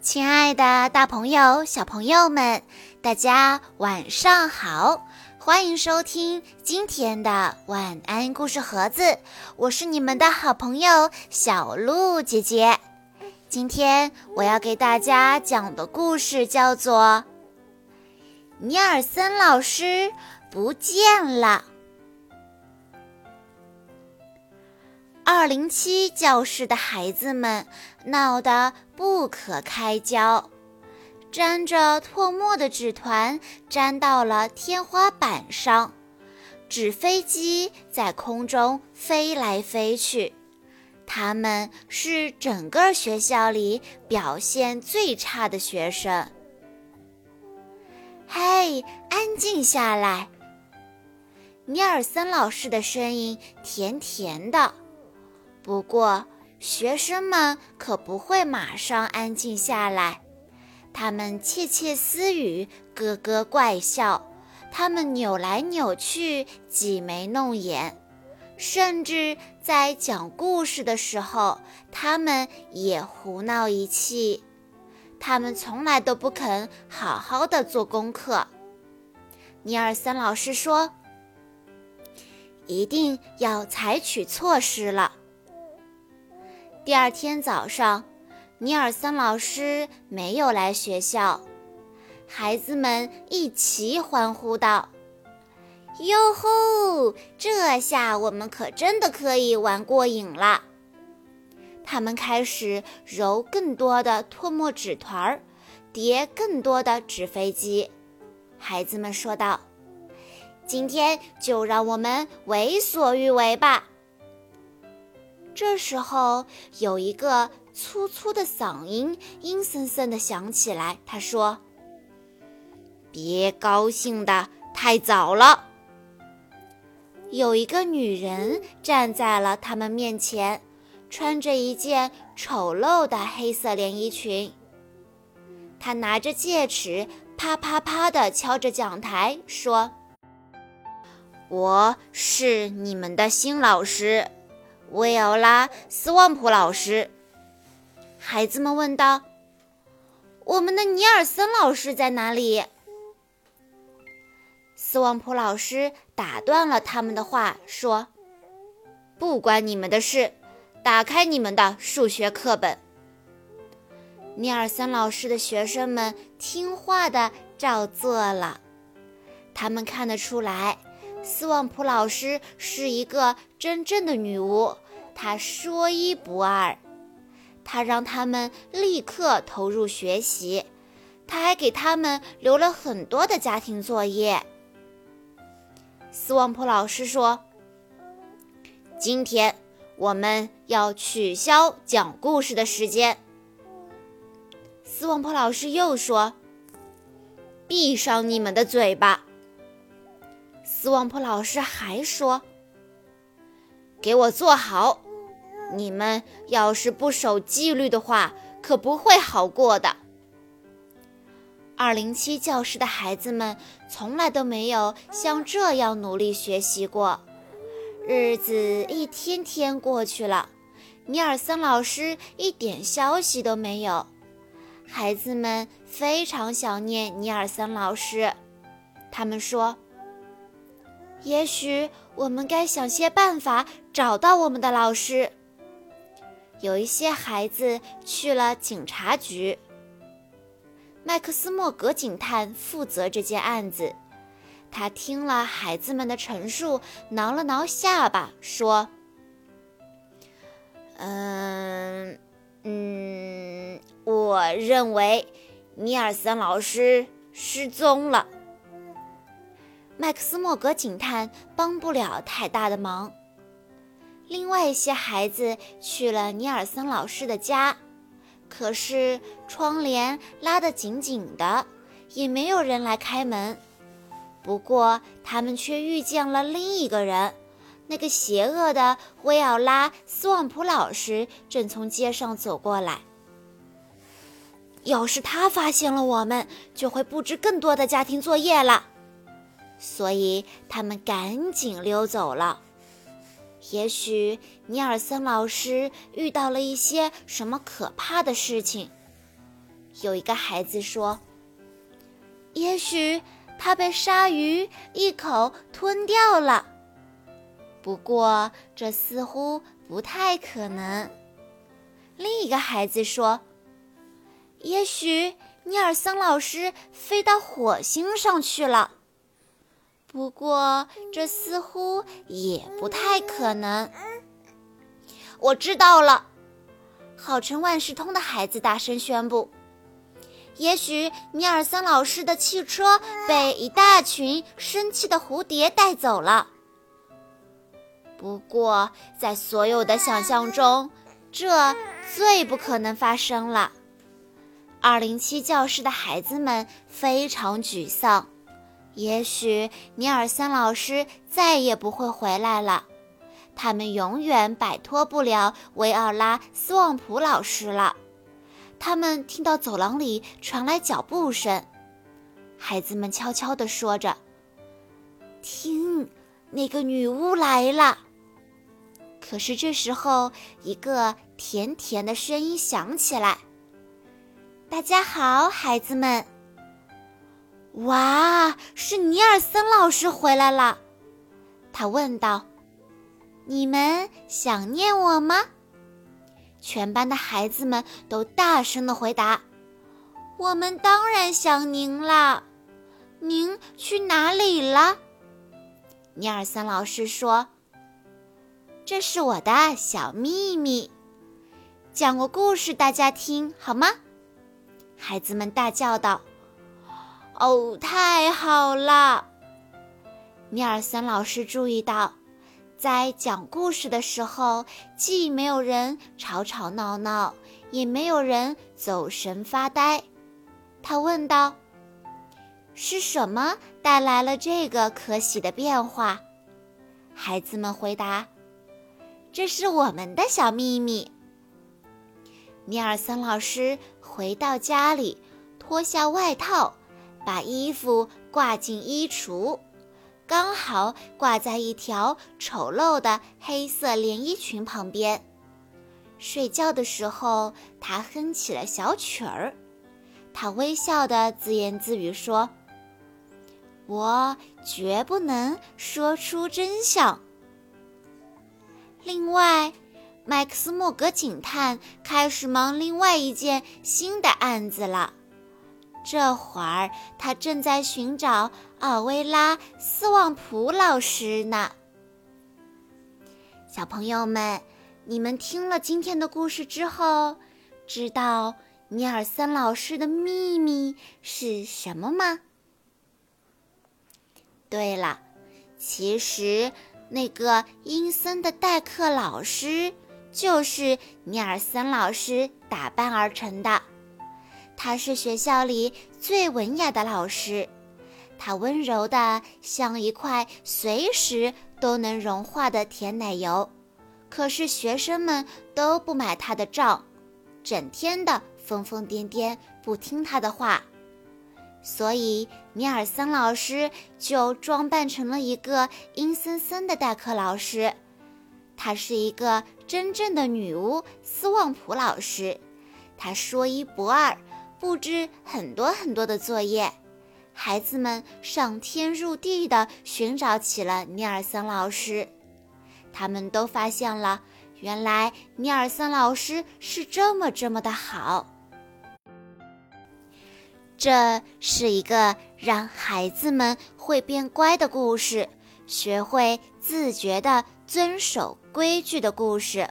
亲爱的，大朋友、小朋友们，大家晚上好！欢迎收听今天的晚安故事盒子，我是你们的好朋友小鹿姐姐。今天我要给大家讲的故事叫做《尼尔森老师不见了》。二零七教室的孩子们闹得不可开交，沾着唾沫的纸团粘到了天花板上，纸飞机在空中飞来飞去。他们是整个学校里表现最差的学生。嘿，安静下来！尼尔森老师的声音甜甜的。不过，学生们可不会马上安静下来，他们窃窃私语，咯咯怪笑，他们扭来扭去，挤眉弄眼，甚至在讲故事的时候，他们也胡闹一气。他们从来都不肯好好的做功课。尼尔森老师说：“一定要采取措施了。”第二天早上，尼尔森老师没有来学校，孩子们一齐欢呼道：“哟吼！这下我们可真的可以玩过瘾了！”他们开始揉更多的唾沫纸团儿，叠更多的纸飞机。孩子们说道：“今天就让我们为所欲为吧！”这时候，有一个粗粗的嗓音阴森森的响起来。他说：“别高兴的太早了。”有一个女人站在了他们面前，穿着一件丑陋的黑色连衣裙。她拿着戒尺，啪啪啪地敲着讲台，说：“我是你们的新老师。”维奥拉·斯旺普老师，孩子们问道：“我们的尼尔森老师在哪里？”斯旺普老师打断了他们的话，说：“不关你们的事，打开你们的数学课本。”尼尔森老师的学生们听话的照做了，他们看得出来。斯旺普老师是一个真正的女巫，她说一不二。她让他们立刻投入学习，她还给他们留了很多的家庭作业。斯旺普老师说：“今天我们要取消讲故事的时间。”斯旺普老师又说：“闭上你们的嘴巴。”斯旺普老师还说：“给我坐好！你们要是不守纪律的话，可不会好过的。”二零七教室的孩子们从来都没有像这样努力学习过。日子一天天过去了，尼尔森老师一点消息都没有。孩子们非常想念尼尔森老师，他们说。也许我们该想些办法找到我们的老师。有一些孩子去了警察局。麦克斯莫格警探负责这件案子。他听了孩子们的陈述，挠了挠下巴，说：“嗯嗯，我认为尼尔森老师失踪了。”麦克斯莫格警探帮不了太大的忙。另外一些孩子去了尼尔森老师的家，可是窗帘拉得紧紧的，也没有人来开门。不过他们却遇见了另一个人，那个邪恶的威奥拉·斯旺普老师正从街上走过来。要是他发现了我们，就会布置更多的家庭作业了。所以他们赶紧溜走了。也许尼尔森老师遇到了一些什么可怕的事情，有一个孩子说：“也许他被鲨鱼一口吞掉了。”不过这似乎不太可能。另一个孩子说：“也许尼尔森老师飞到火星上去了。”不过这似乎也不太可能。我知道了，号称万事通的孩子大声宣布：“也许尼尔森老师的汽车被一大群生气的蝴蝶带走了。”不过，在所有的想象中，这最不可能发生了。二零七教室的孩子们非常沮丧，也许尼尔森老师再也不会回来了。他们永远摆脱不了维奥拉斯旺普老师了。他们听到走廊里传来脚步声，孩子们悄悄地说着：“听，那个女巫来了。”可是这时候，一个甜甜的声音响起来：“大家好，孩子们！”哇，是尼尔森老师回来了。他问道。你们想念我吗？全班的孩子们都大声的回答：“我们当然想您啦！您去哪里了？”尼尔森老师说：“这是我的小秘密，讲个故事大家听好吗？”孩子们大叫道：“哦，太好了！”尼尔森老师注意到。在讲故事的时候，既没有人吵吵闹闹，也没有人走神发呆。他问道：“是什么带来了这个可喜的变化？”孩子们回答：“这是我们的小秘密。”尼尔森老师回到家里，脱下外套，把衣服挂进衣橱。刚好挂在一条丑陋的黑色连衣裙旁边。睡觉的时候，他哼起了小曲儿。他微笑的自言自语说：“我绝不能说出真相。”另外，麦克斯莫格警探开始忙另外一件新的案子了。这会儿，他正在寻找奥维拉斯旺普老师呢。小朋友们，你们听了今天的故事之后，知道尼尔森老师的秘密是什么吗？对了，其实那个阴森的代课老师就是尼尔森老师打扮而成的。他是学校里最文雅的老师，他温柔的像一块随时都能融化的甜奶油。可是学生们都不买他的账，整天的疯疯癫癫，不听他的话。所以尼尔森老师就装扮成了一个阴森森的代课老师。她是一个真正的女巫斯旺普老师，她说一不二。布置很多很多的作业，孩子们上天入地的寻找起了尼尔森老师。他们都发现了，原来尼尔森老师是这么这么的好。这是一个让孩子们会变乖的故事，学会自觉的遵守规矩的故事。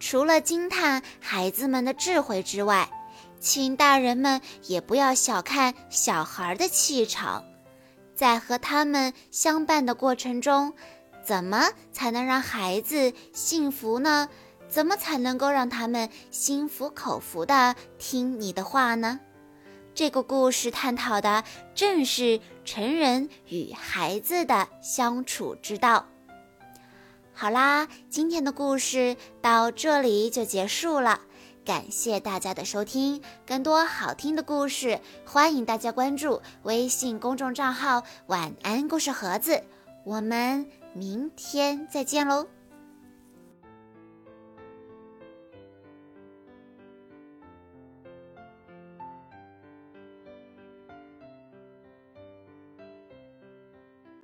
除了惊叹孩子们的智慧之外，请大人们也不要小看小孩的气场，在和他们相伴的过程中，怎么才能让孩子幸福呢？怎么才能够让他们心服口服的听你的话呢？这个故事探讨的正是成人与孩子的相处之道。好啦，今天的故事到这里就结束了。感谢大家的收听，更多好听的故事，欢迎大家关注微信公众账号“晚安故事盒子”。我们明天再见喽！